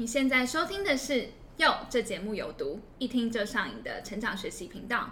你现在收听的是《哟》，这节目有毒，一听就上瘾的成长学习频道。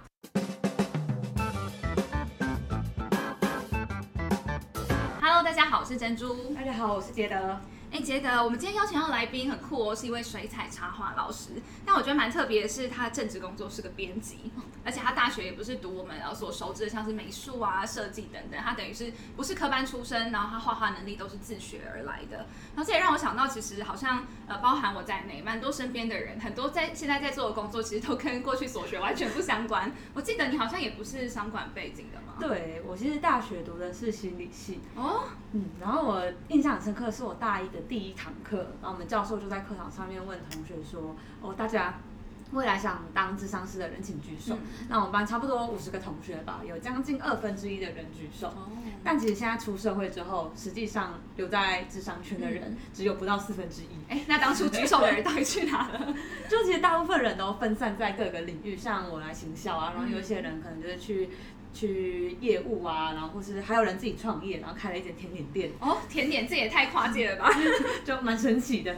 Hello，大家好，我是珍珠。大家好，我是杰德。哎，杰德，我们今天邀请到来宾很酷哦，是一位水彩插画老师。但我觉得蛮特别的是，他正职工作是个编辑，而且他大学也不是读我们所熟知的，像是美术啊、设计等等。他等于是不是科班出身，然后他画画能力都是自学而来的。然后这也让我想到，其实好像呃，包含我在内，蛮多身边的人，很多在现在在做的工作，其实都跟过去所学完全不相关。我记得你好像也不是商管背景的嘛？对，我其实大学读的是心理系。哦，嗯，然后我印象很深刻，是我大一的第一堂课。然后我们教授就在课堂上面问同学说：“哦，大家未来想当智商师的人请举手。”那我们班差不多五十个同学吧，有将近二分之一的人举手。但其实现在出社会之后，实际上留在智商圈的人只有不到四分之一。哎，那当初举手的人到底去哪了？就其实大部分人都分散在各个领域，像我来行销啊，然后有一些人可能就是去。去业务啊，然后或是还有人自己创业，然后开了一间甜点店。哦，甜点这也太跨界了吧，就蛮神奇的。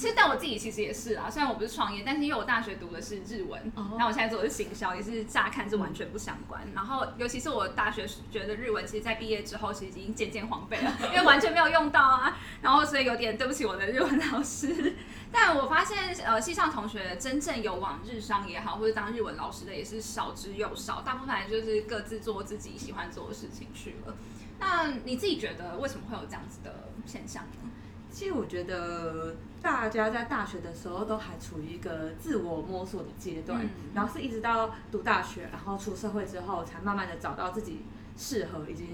其实，但我自己其实也是啊，虽然我不是创业，但是因为我大学读的是日文，然后我现在做的是行销，也是乍看是完全不相关。然后，尤其是我大学觉得日文，其实在毕业之后，其实已经渐渐荒废了，因为完全没有用到啊。然后，所以有点对不起我的日文老师。但我发现，呃，系上同学真正有往日商也好，或者当日文老师的也是少之又少，大部分就是各自做自己喜欢做的事情去了。那你自己觉得为什么会有这样子的现象呢？其实我觉得大家在大学的时候都还处于一个自我摸索的阶段，然后是一直到读大学，然后出社会之后，才慢慢的找到自己适合以及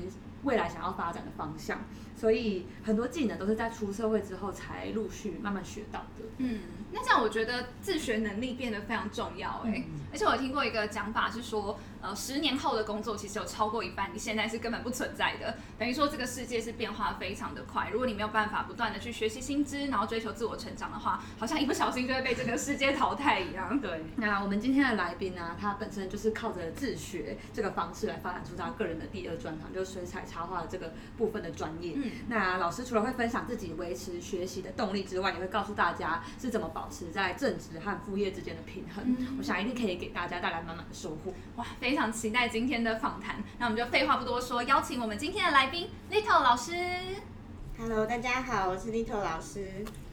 未来想要发展的方向。所以很多技能都是在出社会之后才陆续慢慢学到的。嗯，那这样我觉得自学能力变得非常重要哎。而且我听过一个讲法是说。呃，十年后的工作其实有超过一半，你现在是根本不存在的。等于说这个世界是变化非常的快，如果你没有办法不断的去学习新知，然后追求自我成长的话，好像一不小心就会被这个世界淘汰一样。对。那我们今天的来宾呢，他本身就是靠着自学这个方式来发展出他个人的第二专长，就是水彩插画这个部分的专业。嗯。那老师除了会分享自己维持学习的动力之外，也会告诉大家是怎么保持在正职和副业之间的平衡。嗯。我想一定可以给大家带来满满的收获。哇，非常期待今天的访谈。那我们就废话不多说，邀请我们今天的来宾 Little 老师。Hello，大家好，我是 Little 老师。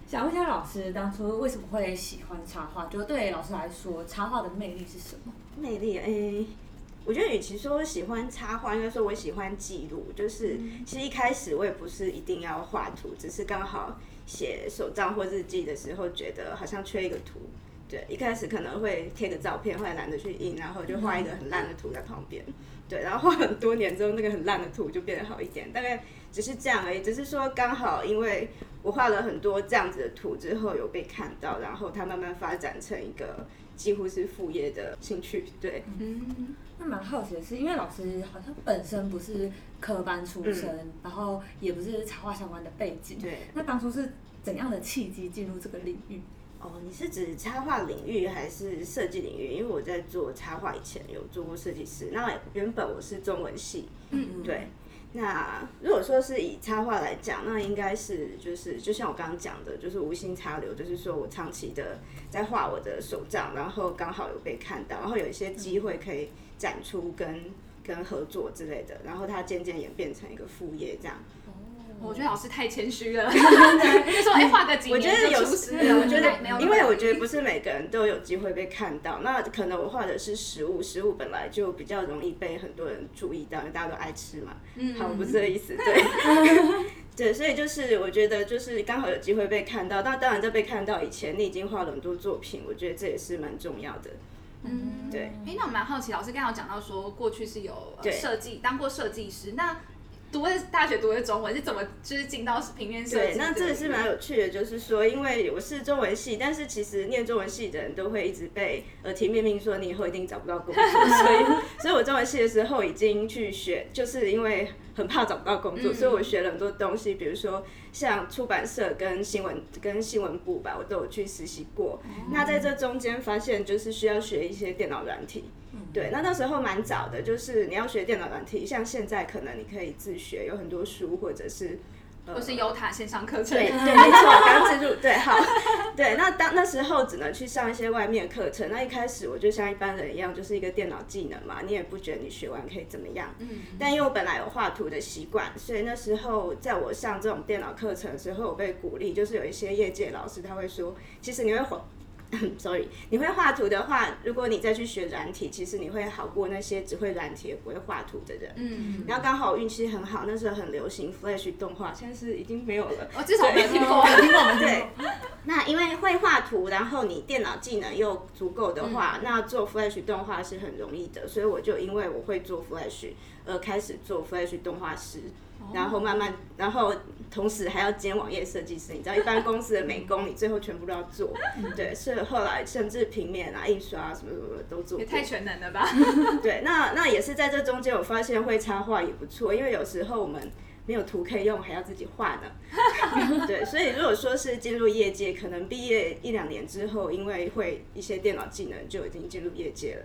想问一下老师，当初为什么会喜欢插画？就对老师来说，插画的魅力是什么？魅力，哎，我觉得与其说喜欢插画，应该说我喜欢记录。就是其实一开始我也不是一定要画图，只是刚好写手账或日记的时候，觉得好像缺一个图。对，一开始可能会贴个照片，后来懒得去印，然后就画一个很烂的图在旁边。对，然后画很多年之后，那个很烂的图就变得好一点，大概只是这样而已。只是说刚好，因为我画了很多这样子的图之后有被看到，然后它慢慢发展成一个几乎是副业的兴趣。对，嗯，那蛮好奇的是，因为老师好像本身不是科班出身，然后也不是插画相关的背景。对，那当初是怎样的契机进入这个领域？哦，你是指插画领域还是设计领域？因为我在做插画以前有做过设计师。那原本我是中文系，嗯嗯，对。那如果说是以插画来讲，那应该是就是就像我刚刚讲的，就是无心插柳，就是说我长期的在画我的手账，然后刚好有被看到，然后有一些机会可以展出跟跟合作之类的，然后它渐渐演变成一个副业这样。我觉得老师太谦虚了，就说哎画个几年我觉得有，我觉得因为我觉得不是每个人都有机会被看到。那可能我画的是食物，食物本来就比较容易被很多人注意到，因为大家都爱吃嘛。嗯，好，不是这个意思，对，对，所以就是我觉得就是刚好有机会被看到。那当然在被看到以前，你已经画了很多作品，我觉得这也是蛮重要的。嗯，对。哎，那我蛮好奇，老师刚刚讲到说过去是有设计当过设计师，那。读的大学读的中文是怎么就是进到平面设计？对，那这个是蛮有趣的，就是说，因为我是中文系，但是其实念中文系的人都会一直被呃提面命说你以后一定找不到工作，所以，所以我中文系的时候已经去学，就是因为很怕找不到工作，所以我学了很多东西，比如说像出版社跟新闻跟新闻部吧，我都有去实习过。那在这中间发现，就是需要学一些电脑软体。对，那那时候蛮早的，就是你要学电脑软体，像现在可能你可以自学，有很多书或者是都是优塔线上课程。对 对，没错，刚进入对好，对。那当那时候只能去上一些外面课程。那一开始我就像一般人一样，就是一个电脑技能嘛，你也不觉得你学完可以怎么样。嗯。但因为我本来有画图的习惯，所以那时候在我上这种电脑课程的时候，我被鼓励，就是有一些业界老师他会说，其实你会画。Sorry，你会画图的话，如果你再去学软体，其实你会好过那些只会软体也不会画图的人。嗯，然后刚好运气很好，那时候很流行 Flash 动画，现在是已经没有了。哦，至少 没听过，没听过。对，那因为会画图，然后你电脑技能又足够的话，那做 Flash 动画是很容易的，所以我就因为我会做 Flash 而开始做 Flash 动画师。然后慢慢，然后同时还要兼网页设计师。你知道，一般公司的美工，你最后全部都要做。对，是后来甚至平面啊、印刷啊什么什么都做。也太全能了吧？对，那那也是在这中间，我发现会插画也不错，因为有时候我们没有图可以用，还要自己画呢。对，所以如果说是进入业界，可能毕业一两年之后，因为会一些电脑技能，就已经进入业界了。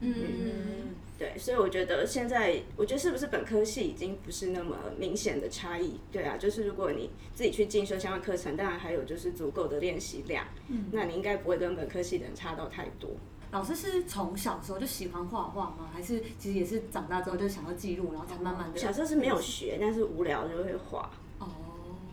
嗯。对，所以我觉得现在，我觉得是不是本科系已经不是那么明显的差异？对啊，就是如果你自己去进修相关课程，当然还有就是足够的练习量，嗯，那你应该不会跟本科系的人差到太多。老师是从小时候就喜欢画画吗？还是其实也是长大之后就想要记录，然后才慢慢的？小时候是没有学，但是无聊就会画。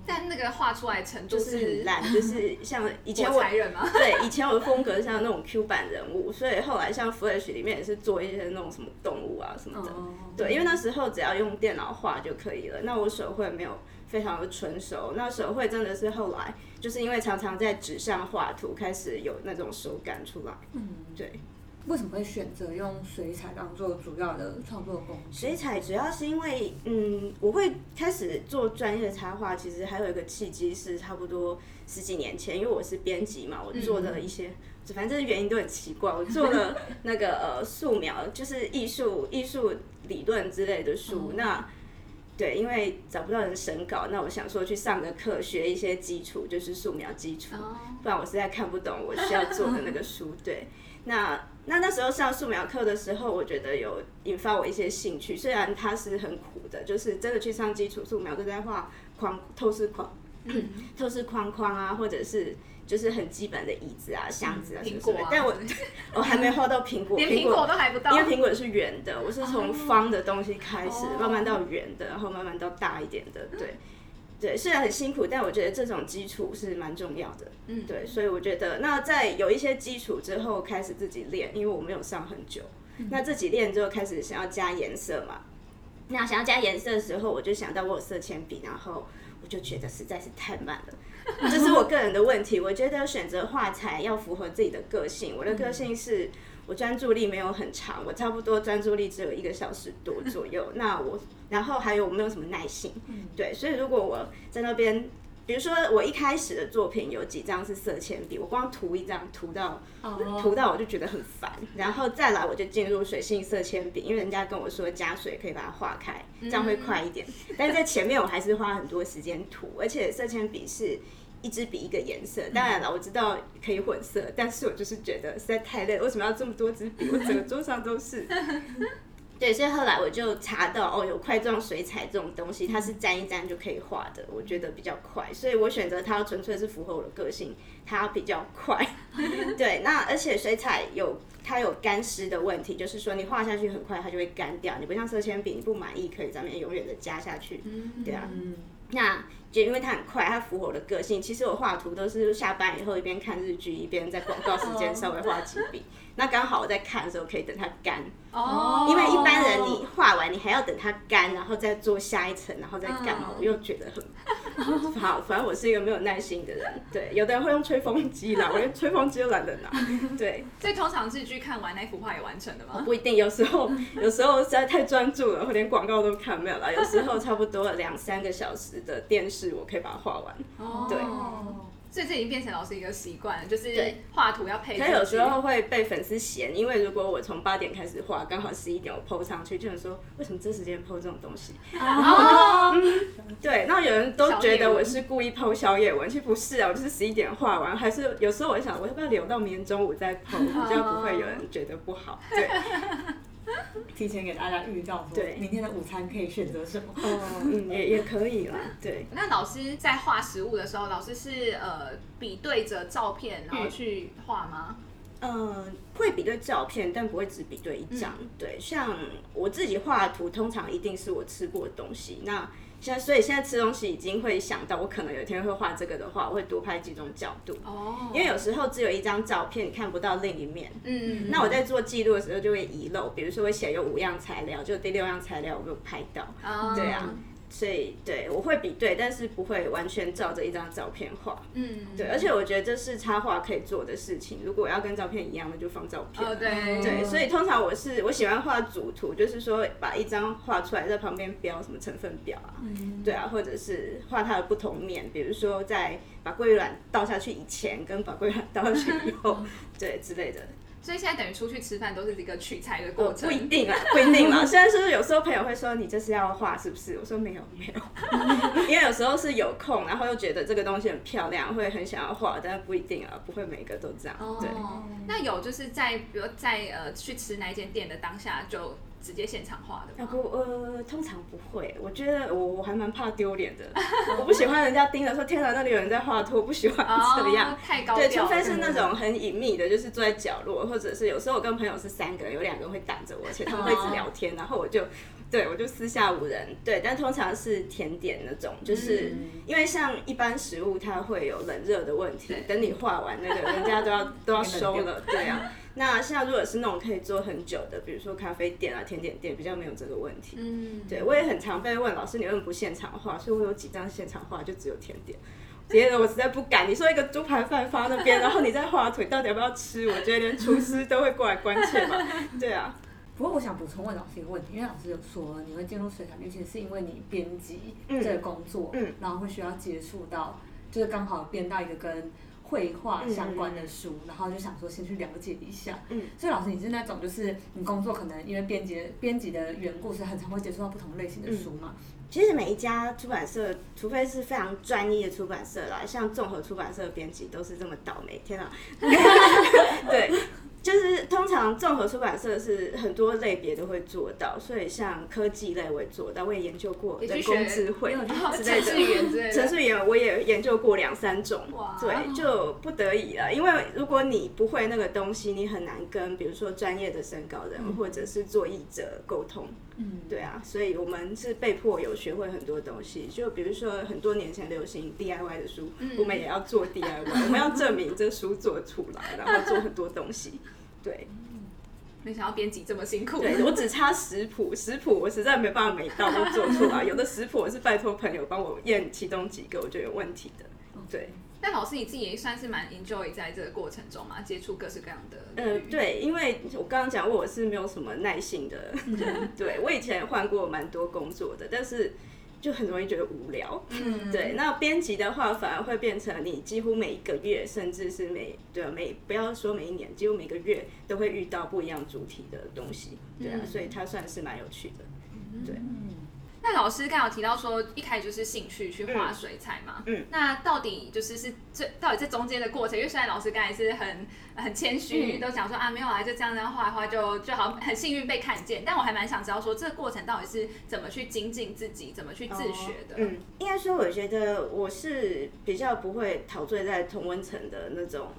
哦。但那个画出来程度就是很烂，就是像以前我 对以前我的风格像那种 Q 版人物，所以后来像 Flash 里面也是做一些那种什么动物啊什么的。对，因为那时候只要用电脑画就可以了。那我手绘没有非常的纯熟，那手绘真的是后来就是因为常常在纸上画图，开始有那种手感出来。嗯，对。为什么会选择用水彩当做主要的创作工具？水彩主要是因为，嗯，我会开始做专业的插画，其实还有一个契机是差不多十几年前，因为我是编辑嘛，我做的一些，反正原因都很奇怪，我做了那个呃素描，就是艺术艺术理论之类的书。那对，因为找不到人审稿，那我想说去上个课，学一些基础，就是素描基础，不然我实在看不懂我需要做的那个书。对，那。那那时候上素描课的时候，我觉得有引发我一些兴趣。虽然它是很苦的，就是真的去上基础素描，都在画框、透视框、透视框框啊，或者是就是很基本的椅子啊、箱子啊什么的。但 我我还没画到苹果，连苹果都还不到，因为苹果是圆的，我是从方的东西开始，慢慢到圆的，然后慢慢到大一点的，对。对，虽然很辛苦，但我觉得这种基础是蛮重要的。嗯，对，所以我觉得那在有一些基础之后，开始自己练，因为我没有上很久。那自己练之后，开始想要加颜色嘛。那想要加颜色的时候，我就想到我有色铅笔，然后我就觉得实在是太慢了。这是我个人的问题，我觉得选择画材要符合自己的个性。我的个性是。我专注力没有很长，我差不多专注力只有一个小时多左右。那我，然后还有我没有什么耐心，对，所以如果我在那边，比如说我一开始的作品有几张是色铅笔，我光涂一张涂到涂到我就觉得很烦，然后再来我就进入水性色铅笔，因为人家跟我说加水可以把它化开，这样会快一点。但是在前面我还是花很多时间涂，而且色铅笔是。一支笔一个颜色，当然了，我知道可以混色，但是我就是觉得实在太累，为什么要这么多支笔？我整个桌上都是。对，所以后来我就查到哦，有块状水彩这种东西，它是沾一沾就可以画的，我觉得比较快，所以我选择它纯粹是符合我的个性，它比较快。对，那而且水彩有它有干湿的问题，就是说你画下去很快它就会干掉，你不像色铅笔，你不满意可以在那边永远的加下去。对啊，那。就因为它很快，它符合我的个性。其实我画图都是下班以后一边看日剧，一边在广告时间稍微画几笔。那刚好我在看的时候可以等它干。哦。因为一般人你画完你还要等它干，然后再做下一层，然后再干嘛？我又觉得很 好。反正我是一个没有耐心的人。对，有的人会用吹风机啦，我连吹风机都懒得拿。对。所以通常是去看完那幅画也完成的吗？不一定，有时候有时候实在太专注了，或连广告都看没有了。有时候差不多两三个小时的电视。我可以把它画完，对，所以这已经变成老师一个习惯，就是画图要配。他有时候会被粉丝嫌，因为如果我从八点开始画，刚好十一点我 PO 上去，就能说为什么这时间 PO 这种东西？哦，对，那有人都觉得我是故意 PO 宵夜文，其实不是啊，我就是十一点画完，还是有时候我想，我要不要留到明天中午再 PO，比较不会有人觉得不好。对。提前给大家预告说，明天的午餐可以选择什么？哦，嗯，也也可以啦。对。那老师在画食物的时候，老师是呃比对着照片然后去画吗？嗯，会比对照片，但不会只比对一张。对，像我自己画的图，通常一定是我吃过的东西。那现在，所以现在吃东西已经会想到，我可能有一天会画这个的话，我会多拍几种角度。哦。因为有时候只有一张照片，你看不到另一面。嗯。那我在做记录的时候就会遗漏，比如说我写有五样材料，就第六样材料我没有拍到。哦。对啊。所以，对我会比对，但是不会完全照着一张照片画。嗯，对，而且我觉得这是插画可以做的事情。如果要跟照片一样的，就放照片。哦，对。对，所以通常我是我喜欢画主图，就是说把一张画出来，在旁边标什么成分表啊，嗯对啊，或者是画它的不同面，比如说在把桂圆卵倒下去以前，跟把桂圆卵倒下去以后，对之类的。所以现在等于出去吃饭都是一个取材的过程，不一定啊，不一定嘛。虽然说有时候朋友会说你这是要画是不是？我说没有没有，因为有时候是有空，然后又觉得这个东西很漂亮，会很想要画，但不一定啊，不会每个都这样。对，那有就是在比如在呃去吃那间店的当下就。直接现场画的？不，呃，通常不会。我觉得我我还蛮怕丢脸的，我不喜欢人家盯着说，天哪，那里有人在画图，我不喜欢这样。太高对，除非是那种很隐秘的，就是坐在角落，或者是有时候我跟朋友是三个人，有两个人会挡着我，而且他们会一直聊天，然后我就，对我就私下无人。对，但通常是甜点那种，就是因为像一般食物它会有冷热的问题，等你画完那个，人家都要都要 收了，对啊。那像如果是那种可以做很久的，比如说咖啡店啊、甜点店，比较没有这个问题。嗯，对我也很常被问老师，你为什么不现场画？所以我有几张现场画，就只有甜点。别的我实在不敢。你说一个猪排饭放那边，然后你再画腿，到底要不要吃？我觉得连厨师都会过来关切嘛。对啊。不过我想补充问老师一个问题，因为老师有说你会进入水产店，其实是因为你编辑这个工作，嗯，然后会需要接触到，就是刚好编到一个跟。绘画相关的书，然后就想说先去了解一下。嗯，所以老师，你是那种就是你工作可能因为编辑编辑的缘故，是很常会接触到不同类型的书嘛？其实每一家出版社，除非是非常专业的出版社啦，像综合出版社的编辑都是这么倒霉。天啊！对。就是通常综合出版社是很多类别都会做到，所以像科技类我也做到，我也研究过人工智慧之类的，程序员我也研究过两三种，对，就不得已了。因为如果你不会那个东西，你很难跟比如说专业的审稿人或者是做译者沟通。嗯，对啊，所以我们是被迫有学会很多东西，就比如说很多年前流行 DIY 的书，我们也要做 DIY，我们要证明这书做出来，然后做很多东西。对，没想到编辑这么辛苦。对我只差食谱，食谱我实在没办法每道都做出来，有的食谱我是拜托朋友帮我验其中几个我觉得有问题的。对。但老师你自己也算是蛮 enjoy 在这个过程中嘛，接触各式各样的。嗯，对，因为我刚刚讲过我是没有什么耐性的人，对我以前换过蛮多工作的，但是就很容易觉得无聊。嗯，对。那编辑的话，反而会变成你几乎每一个月，甚至是每对每不要说每一年，几乎每个月都会遇到不一样主题的东西。对啊，所以它算是蛮有趣的。对。那老师刚好提到说，一开始就是兴趣去画水彩嘛。嗯。那到底就是是这到底这中间的过程？因为虽然老师刚才是很很谦虚，都讲说啊没有啊，就这样这样画一画就就好很幸运被看见。但我还蛮想知道说，这个过程到底是怎么去精进自己，怎么去自学的？嗯，应该说我觉得我是比较不会陶醉在同温层的那种。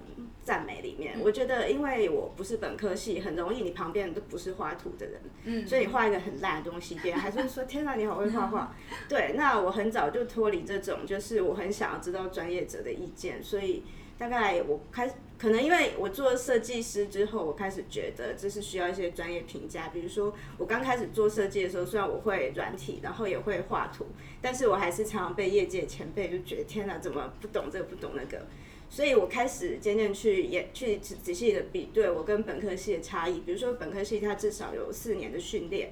赞美里面，我觉得因为我不是本科系，很容易你旁边都不是画图的人，嗯，所以你画一个很烂的东西，别人还是会说天哪，你好会画画。对，那我很早就脱离这种，就是我很想要知道专业者的意见，所以大概我开可能因为我做设计师之后，我开始觉得这是需要一些专业评价。比如说我刚开始做设计的时候，虽然我会软体，然后也会画图，但是我还是常常被业界前辈就觉得天哪，怎么不懂这个不懂那个。所以我开始渐渐去也去仔仔细的比对我跟本科系的差异，比如说本科系它至少有四年的训练，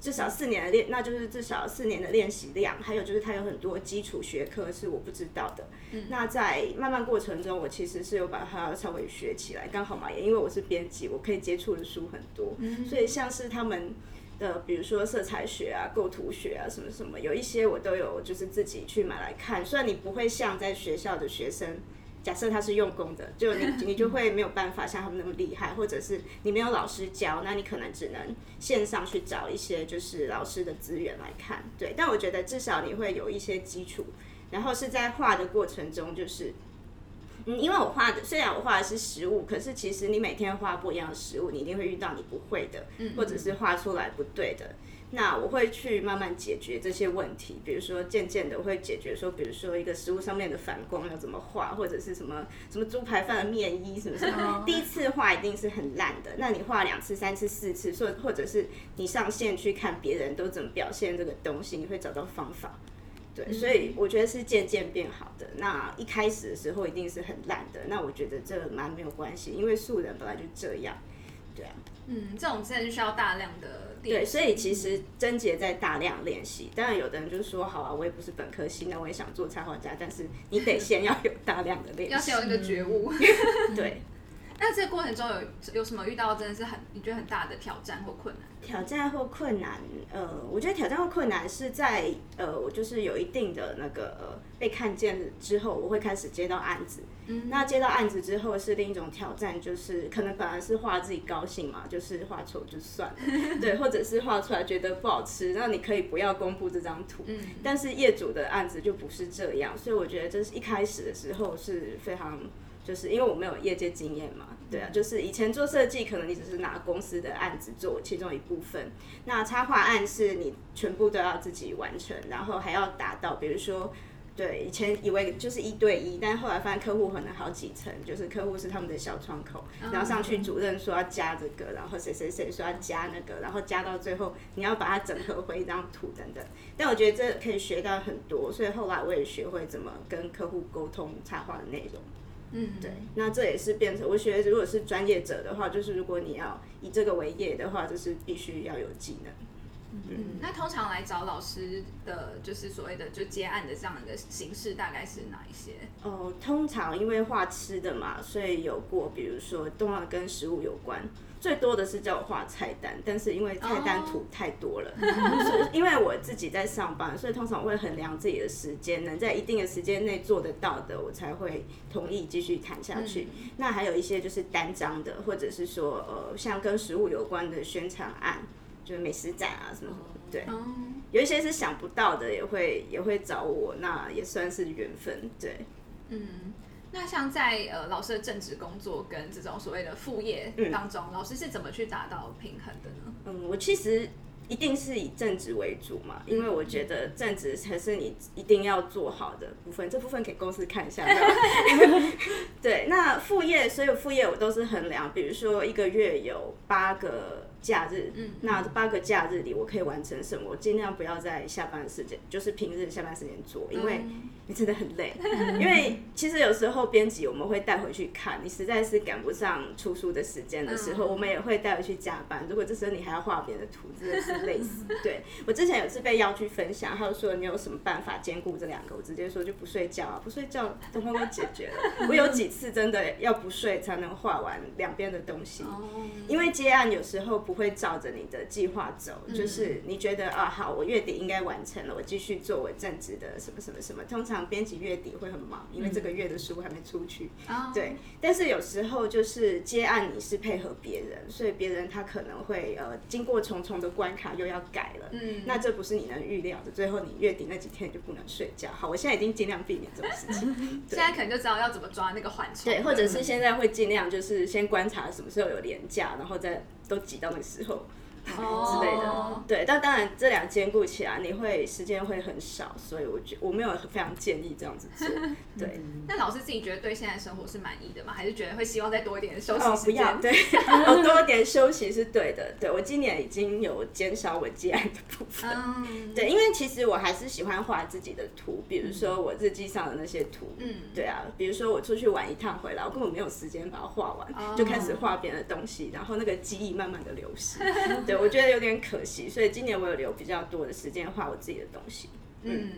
至少四年的练，那就是至少四年的练习量，还有就是它有很多基础学科是我不知道的。那在慢慢过程中，我其实是有把它稍微学起来，刚好嘛，也因为我是编辑，我可以接触的书很多，所以像是他们的比如说色彩学啊、构图学啊什么什么，有一些我都有就是自己去买来看。虽然你不会像在学校的学生。假设他是用功的，就你你就会没有办法像他们那么厉害，或者是你没有老师教，那你可能只能线上去找一些就是老师的资源来看。对，但我觉得至少你会有一些基础，然后是在画的过程中，就是嗯，因为我画的虽然我画的是实物，可是其实你每天画不一样的实物，你一定会遇到你不会的，或者是画出来不对的。那我会去慢慢解决这些问题，比如说渐渐的我会解决说，比如说一个食物上面的反光要怎么画，或者是什么什么猪排饭的面衣什么什么，第一次画一定是很烂的，那你画两次、三次、四次，或或者是你上线去看别人都怎么表现这个东西，你会找到方法。对，所以我觉得是渐渐变好的。那一开始的时候一定是很烂的，那我觉得这蛮没有关系，因为素人本来就这样。对啊，嗯，这种真的需要大量的。对，所以其实贞洁在大量练习。当然，有的人就是说，好啊，我也不是本科系，那我也想做插画家，但是你得先要有大量的练习，要先有一个觉悟。对。那这个过程中有有什么遇到真的是很你觉得很大的挑战或困难？挑战或困难，呃，我觉得挑战或困难是在呃，我就是有一定的那个被看见之后，我会开始接到案子。嗯，那接到案子之后是另一种挑战，就是可能本来是画自己高兴嘛，就是画丑就算了，对，或者是画出来觉得不好吃，那你可以不要公布这张图。嗯，但是业主的案子就不是这样，所以我觉得这是一开始的时候是非常。就是因为我没有业界经验嘛，对啊，就是以前做设计，可能你只是拿公司的案子做其中一部分，那插画案是你全部都要自己完成，然后还要达到，比如说，对，以前以为就是一对一，但后来发现客户可能好几层，就是客户是他们的小窗口，然后上去主任说要加这个，然后谁谁谁说要加那个，然后加到最后你要把它整合回一张图等等，但我觉得这可以学到很多，所以后来我也学会怎么跟客户沟通插画的内容。嗯，对，那这也是变成我觉得，如果是专业者的话，就是如果你要以这个为业的话，就是必须要有技能。嗯，那通常来找老师的就是所谓的就接案的这样的形式，大概是哪一些？哦，通常因为画吃的嘛，所以有过，比如说动画跟食物有关。最多的是叫我画菜单，但是因为菜单图太多了，因为我自己在上班，所以通常我会衡量自己的时间，能在一定的时间内做得到的，我才会同意继续谈下去。那还有一些就是单张的，或者是说呃，像跟食物有关的宣传案，就是美食展啊什么，对，有一些是想不到的，也会也会找我，那也算是缘分，对，嗯。那像在呃老师的正职工作跟这种所谓的副业当中，老师是怎么去达到平衡的呢？嗯，我其实一定是以正职为主嘛，因为我觉得正职才是你一定要做好的部分，这部分给公司看一下。对，那副业所有副业我都是衡量，比如说一个月有八个。假日，嗯那这八个假日里，我可以完成什么？我尽量不要在下班时间，就是平日下班时间做，因为你真的很累。因为其实有时候编辑我们会带回去看，你实在是赶不上出书的时间的时候，我们也会带回去加班。如果这时候你还要画别的图，真的是 累死。对我之前有次被邀去分享，他就说你有什么办法兼顾这两个？我直接说就不睡觉啊，不睡觉等会都解决了。我有几次真的要不睡才能画完两边的东西，因为接案有时候不。会照着你的计划走，就是你觉得啊好，我月底应该完成了，我继续做我正职的什么什么什么。通常编辑月底会很忙，因为这个月的书还没出去。对，但是有时候就是接案，你是配合别人，所以别人他可能会呃经过重重的关卡又要改了。嗯，那这不是你能预料的，最后你月底那几天就不能睡觉。好，我现在已经尽量避免这种事情。现在可能就知道要怎么抓那个缓冲。对，或者是现在会尽量就是先观察什么时候有廉价，然后再。都挤到那个时候。之类的，对，但当然这两兼顾起来，你会时间会很少，所以我觉我没有非常建议这样子做。对，那老师自己觉得对现在生活是满意的吗？还是觉得会希望再多一点休息时间？对，多一点休息是对的。对我今年已经有减少我接案的部分。嗯，对，因为其实我还是喜欢画自己的图，比如说我日记上的那些图。嗯，对啊，比如说我出去玩一趟回来，我根本没有时间把它画完，就开始画别的东西，然后那个记忆慢慢的流失。对。我觉得有点可惜，所以今年我有留比较多的时间画我自己的东西。嗯，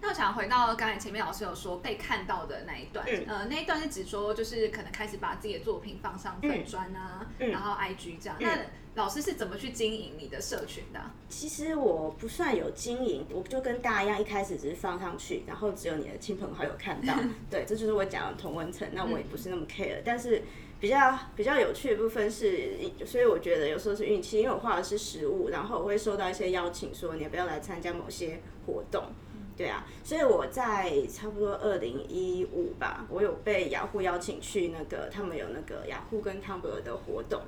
那我想回到刚才前面老师有说被看到的那一段，呃，那一段是指说就是可能开始把自己的作品放上粉砖啊，然后 IG 这样。那老师是怎么去经营你的社群的？其实我不算有经营，我就跟大家一样，一开始只是放上去，然后只有你的亲朋好友看到。对，这就是我讲的同文层。那我也不是那么 care，但是比较比较有趣的部分是，所以我觉得有时候是运气，因为我画的是实物，然后我会收到一些邀请，说你要不要来参加某些活动。对啊，所以我在差不多二零一五吧，我有被雅虎邀请去那个他们有那个雅虎跟汤博尔的活动。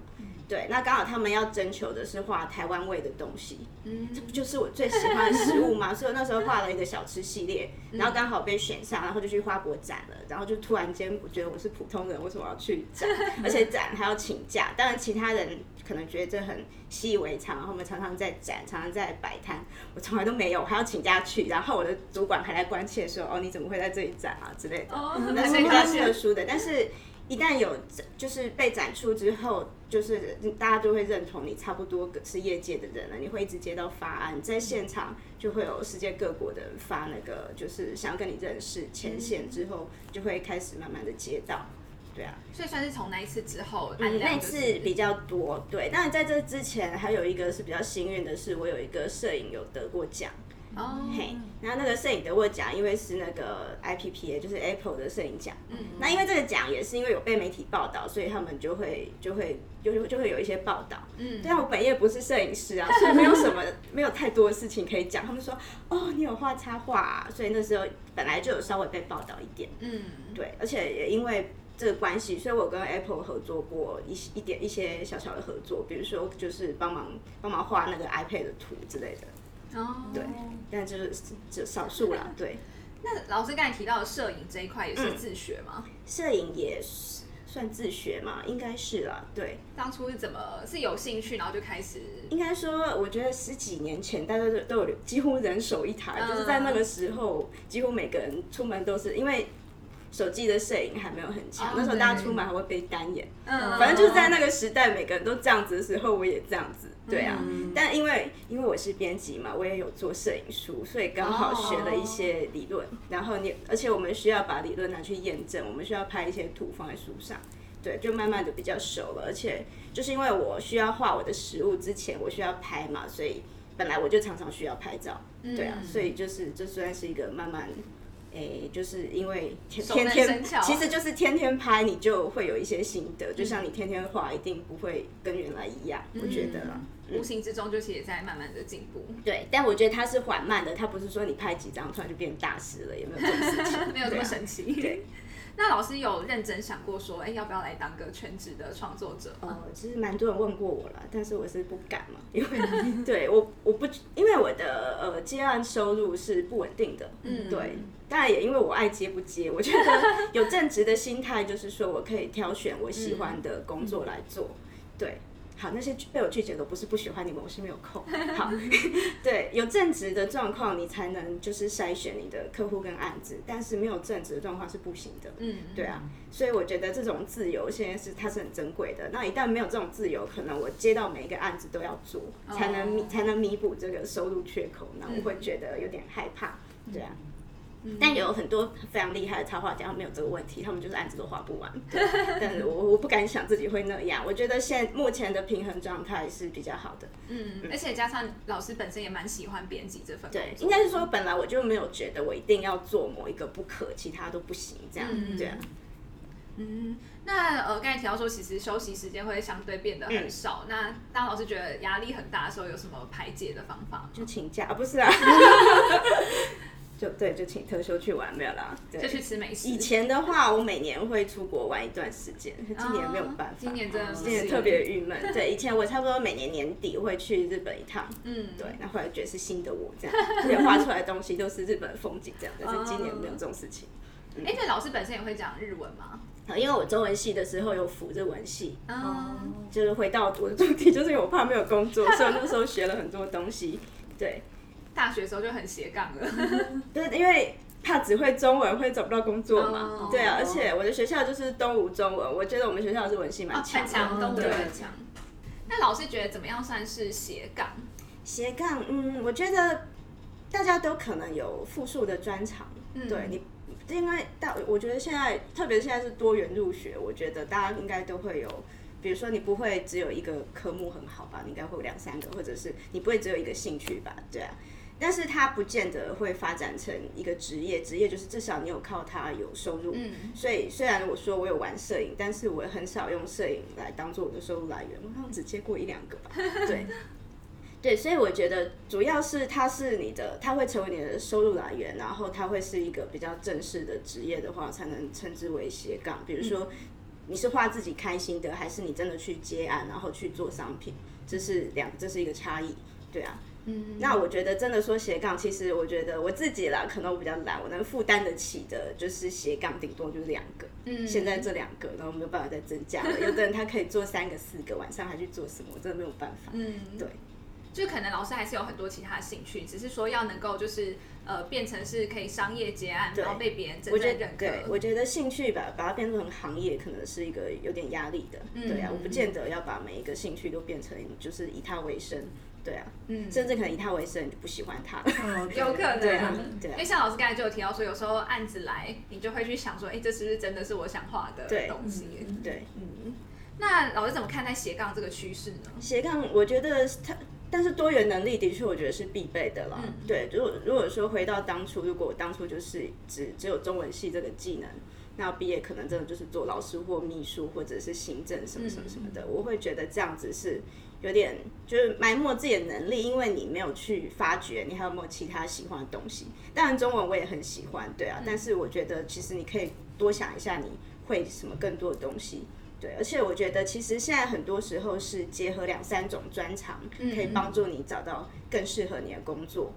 对，那刚好他们要征求的是画台湾味的东西，嗯，这不就是我最喜欢的食物吗？所以我那时候画了一个小吃系列，然后刚好被选上，然后就去花博展了。然后就突然间，我觉得我是普通人，为什么要去展？而且 展还要请假。当然，其他人可能觉得这很习以为常，然后我们常常在展，常常在摆摊，我从来都没有，还要请假去。然后我的主管还来关切说：“哦，你怎么会在这里展啊？”之类的。哦，那是比较特殊的，但是。一旦有就是被展出之后，就是大家就会认同你差不多是业界的人了。你会一直接到发案，在现场就会有世界各国的人发那个，就是想要跟你认识牵线之后，就会开始慢慢的接到，对啊。所以算是从那一次之后，那次比较多，对。但是在这之前，还有一个是比较幸运的是，我有一个摄影有得过奖。哦，嘿，然后那个摄影得过奖，因为是那个 IPPA，就是 Apple 的摄影奖。嗯，那因为这个奖也是因为有被媒体报道，所以他们就会就会就就会有一些报道。嗯，对啊，我本业不是摄影师啊，所以没有什么没有太多的事情可以讲。他们说，哦，你有画插画，所以那时候本来就有稍微被报道一点。嗯，对，而且也因为这个关系，所以我跟 Apple 合作过一一点一些小小的合作，比如说就是帮忙帮忙画那个 iPad 的图之类的。哦，对，但就是就少数啦，对。那老师刚才提到的摄影这一块也是自学吗？摄影也算自学嘛，应该是啦，对。当初是怎么是有兴趣，然后就开始？应该说，我觉得十几年前大家都都有几乎人手一台，就是在那个时候，几乎每个人出门都是因为。手机的摄影还没有很强，那时候大家出门还会背单眼，嗯，反正就是在那个时代，每个人都这样子的时候，我也这样子，对啊。但因为因为我是编辑嘛，我也有做摄影书，所以刚好学了一些理论。然后你，而且我们需要把理论拿去验证，我们需要拍一些图放在书上，对，就慢慢的比较熟了。而且就是因为我需要画我的实物之前，我需要拍嘛，所以本来我就常常需要拍照，对啊，所以就是这算是一个慢慢。诶，就是因为天天，其实就是天天拍，你就会有一些心得。就像你天天画，一定不会跟原来一样，我觉得啦。无形之中就其实在慢慢的进步。对，但我觉得它是缓慢的，它不是说你拍几张突然就变大师了，有没有这种事情？没有这么神奇。对。那老师有认真想过说，哎，要不要来当个全职的创作者？呃，其实蛮多人问过我了，但是我是不敢嘛，因为 对我我不因为我的呃接案收入是不稳定的，嗯，对。当然也因为我爱接不接，我觉得有正直的心态，就是说我可以挑选我喜欢的工作来做，对。好，那些被我拒绝的不是不喜欢你们，我是没有空。好，对，有正职的状况，你才能就是筛选你的客户跟案子，但是没有正职的状况是不行的。嗯，对啊，所以我觉得这种自由现在是它是很珍贵的。那一旦没有这种自由，可能我接到每一个案子都要做，才能弥才能弥补这个收入缺口，那我会觉得有点害怕。对啊。但有很多非常厉害的插画家，没有这个问题，他们就是案子都画不完。但是我我不敢想自己会那样。我觉得现目前的平衡状态是比较好的。嗯，而且加上老师本身也蛮喜欢编辑这份。对，应该是说本来我就没有觉得我一定要做某一个不可，其他都不行这样。对啊。嗯，那呃刚才提到说，其实休息时间会相对变得很少。那当老师觉得压力很大的时候，有什么排解的方法？就请假？不是啊。就对，就请特休去玩没有啦，就去吃美食。以前的话，我每年会出国玩一段时间，今年没有办法，今年真的今年特别郁闷。对，以前我差不多每年年底会去日本一趟，嗯，对，那后来觉得是新的我这样，而且画出来的东西都是日本风景这样，但是今年没有这种事情。哎，对，老师本身也会讲日文吗？啊，因为我中文系的时候有辅日文系，哦，就是回到我的主题，就是因为我怕没有工作，所以那时候学了很多东西，对。大学时候就很斜杠了，对，因为怕只会中文会找不到工作嘛。对啊，而且我的学校就是东吴中文，我觉得我们学校是文系蛮强，东吴很强。那老师觉得怎么样算是斜杠？斜杠，嗯，我觉得大家都可能有复数的专长，嗯。对你，因为大，我觉得现在，特别现在是多元入学，我觉得大家应该都会有，比如说你不会只有一个科目很好吧，你应该会有两三个，或者是你不会只有一个兴趣吧，对啊，但是它不见得会发展成一个职业，职业就是至少你有靠它有收入，嗯，所以虽然我说我有玩摄影，但是我很少用摄影来当做我的收入来源，我好像只接过一两个吧，对。对，所以我觉得主要是它是你的，它会成为你的收入来源，然后它会是一个比较正式的职业的话，才能称之为斜杠。比如说，你是画自己开心的，还是你真的去接案，然后去做商品，这是两，这是一个差异。对啊，嗯，那我觉得真的说斜杠，其实我觉得我自己啦，可能我比较懒，我能负担得起的，就是斜杠顶多就是两个。嗯，现在这两个，然后没有办法再增加了。有的人他可以做三个、四个，晚上还去做什么，我真的没有办法。嗯，对。就可能老师还是有很多其他兴趣，只是说要能够就是呃变成是可以商业结案，然后被别人真正认可。对，我觉得兴趣吧，把它变成行业，可能是一个有点压力的。对啊，我不见得要把每一个兴趣都变成就是以它为生。对啊，嗯，甚至可能以他为生，你就不喜欢它。有可能，对啊，对啊。因为像老师刚才就有提到说，有时候案子来，你就会去想说，哎，这是不是真的是我想画的东西？对，嗯。那老师怎么看待斜杠这个趋势呢？斜杠，我觉得它。但是多元能力的确，我觉得是必备的了。对，如果如果说回到当初，如果我当初就是只只有中文系这个技能，那毕业可能真的就是做老师或秘书或者是行政什么什么什么的，我会觉得这样子是有点就是埋没自己的能力，因为你没有去发掘你还有没有其他喜欢的东西。当然中文我也很喜欢，对啊，但是我觉得其实你可以多想一下你会什么更多的东西。对，而且我觉得其实现在很多时候是结合两三种专长，可以帮助你找到更适合你的工作。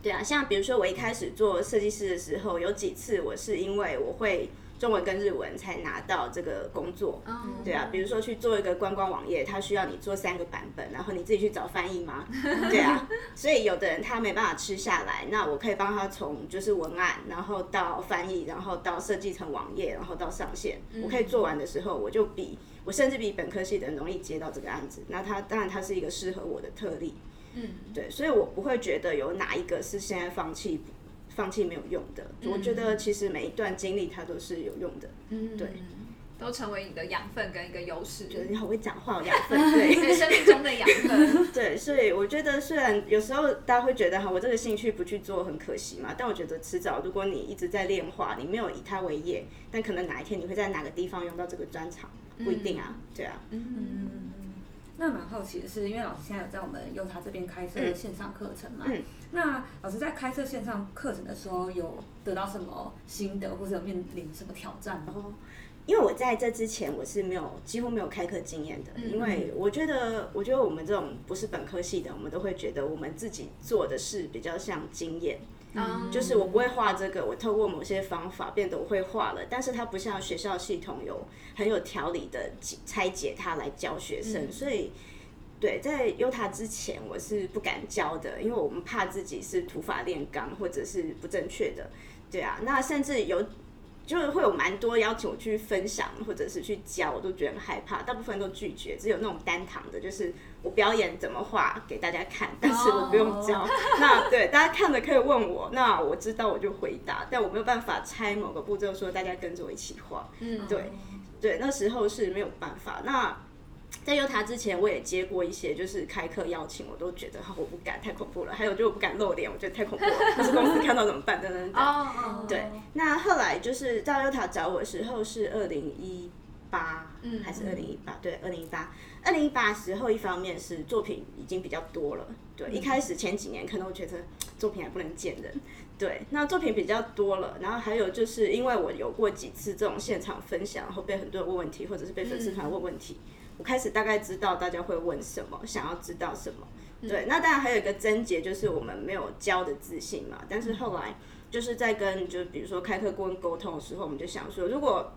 对啊，像比如说我一开始做设计师的时候，有几次我是因为我会。中文跟日文才拿到这个工作，对啊，比如说去做一个观光网页，它需要你做三个版本，然后你自己去找翻译吗？对啊，所以有的人他没办法吃下来，那我可以帮他从就是文案，然后到翻译，然后到设计成网页，然后到上线，我可以做完的时候，我就比我甚至比本科系的人容易接到这个案子。那他当然他是一个适合我的特例，嗯，对，所以我不会觉得有哪一个是现在放弃。放弃没有用的，我觉得其实每一段经历它都是有用的，嗯，对，都成为你的养分跟一个优势。觉得你好会讲话，养分，对，生命中的养分。对，所以我觉得虽然有时候大家会觉得哈，我这个兴趣不去做很可惜嘛，但我觉得迟早如果你一直在练画，你没有以它为业，但可能哪一天你会在哪个地方用到这个专长，不一定啊，对啊，嗯。那蛮好奇的是，因为老师现在有在我们优他这边开设线上课程嘛？嗯。那老师在开设线上课程的时候，有得到什么心得，或者有面临什么挑战吗？因为我在这之前我是没有几乎没有开课经验的，因为我觉得，我觉得我们这种不是本科系的，我们都会觉得我们自己做的事比较像经验。就是我不会画这个，我透过某些方法变得我会画了，但是它不像学校系统有很有条理的拆解它来教学生，所以对在优塔之前我是不敢教的，因为我们怕自己是土法炼钢或者是不正确的，对啊，那甚至有。就是会有蛮多邀请我去分享或者是去教，我都觉得很害怕，大部分都拒绝。只有那种单堂的，就是我表演怎么画给大家看，但是我不用教。那对大家看了可以问我，那我知道我就回答，但我没有办法拆某个步骤说大家跟着我一起画。嗯，对，对，那时候是没有办法。那在优塔之前，我也接过一些就是开课邀请，我都觉得哈我不敢，太恐怖了。还有就我不敢露脸，我觉得太恐怖了。可是公司看到怎么办？等等等。对，那后来就是到优塔找我的时候是二零一八，嗯，还是二零一八？对，二零一八。二零一八时候，一方面是作品已经比较多了。对，一开始前几年可能我觉得作品还不能见人。对，那作品比较多了，然后还有就是因为我有过几次这种现场分享，然后被很多人问问题，或者是被粉丝团问问题。我开始大概知道大家会问什么，想要知道什么。对，那当然还有一个症结，就是我们没有教的自信嘛。但是后来就是在跟，就比如说开课顾问沟通的时候，我们就想说，如果